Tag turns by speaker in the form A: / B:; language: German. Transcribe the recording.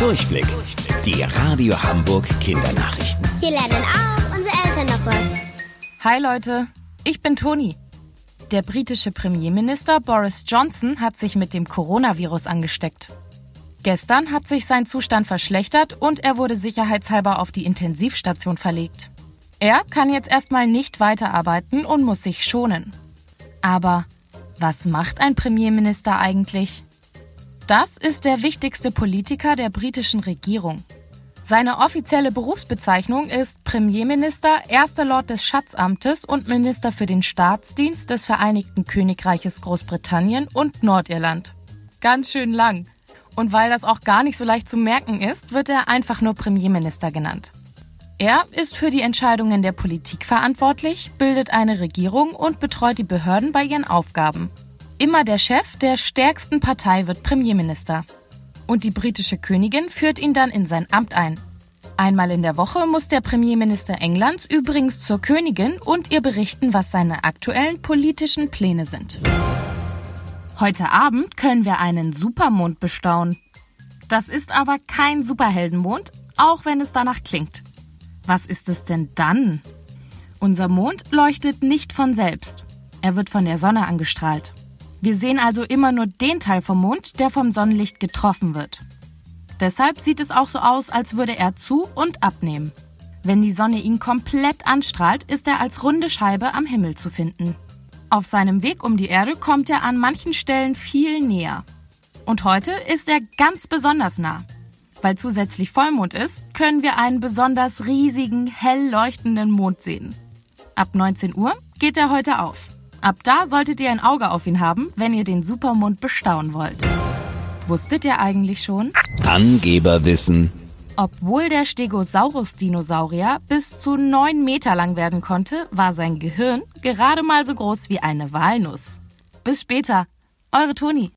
A: Durchblick. Die Radio Hamburg Kindernachrichten.
B: Hier lernen auch unsere Eltern noch was.
C: Hi Leute, ich bin Toni. Der britische Premierminister Boris Johnson hat sich mit dem Coronavirus angesteckt. Gestern hat sich sein Zustand verschlechtert und er wurde sicherheitshalber auf die Intensivstation verlegt. Er kann jetzt erstmal nicht weiterarbeiten und muss sich schonen. Aber was macht ein Premierminister eigentlich? Das ist der wichtigste Politiker der britischen Regierung. Seine offizielle Berufsbezeichnung ist Premierminister, Erster Lord des Schatzamtes und Minister für den Staatsdienst des Vereinigten Königreiches Großbritannien und Nordirland. Ganz schön lang. Und weil das auch gar nicht so leicht zu merken ist, wird er einfach nur Premierminister genannt. Er ist für die Entscheidungen der Politik verantwortlich, bildet eine Regierung und betreut die Behörden bei ihren Aufgaben. Immer der Chef der stärksten Partei wird Premierminister. Und die britische Königin führt ihn dann in sein Amt ein. Einmal in der Woche muss der Premierminister Englands übrigens zur Königin und ihr berichten, was seine aktuellen politischen Pläne sind. Heute Abend können wir einen Supermond bestaunen. Das ist aber kein Superheldenmond, auch wenn es danach klingt. Was ist es denn dann? Unser Mond leuchtet nicht von selbst. Er wird von der Sonne angestrahlt. Wir sehen also immer nur den Teil vom Mond, der vom Sonnenlicht getroffen wird. Deshalb sieht es auch so aus, als würde er zu und abnehmen. Wenn die Sonne ihn komplett anstrahlt, ist er als runde Scheibe am Himmel zu finden. Auf seinem Weg um die Erde kommt er an manchen Stellen viel näher. Und heute ist er ganz besonders nah. Weil zusätzlich Vollmond ist, können wir einen besonders riesigen, hell leuchtenden Mond sehen. Ab 19 Uhr geht er heute auf. Ab da solltet ihr ein Auge auf ihn haben, wenn ihr den Supermond bestaunen wollt. Wusstet ihr eigentlich schon?
A: Angeberwissen.
C: Obwohl der Stegosaurus-Dinosaurier bis zu 9 Meter lang werden konnte, war sein Gehirn gerade mal so groß wie eine Walnuss. Bis später, eure Toni.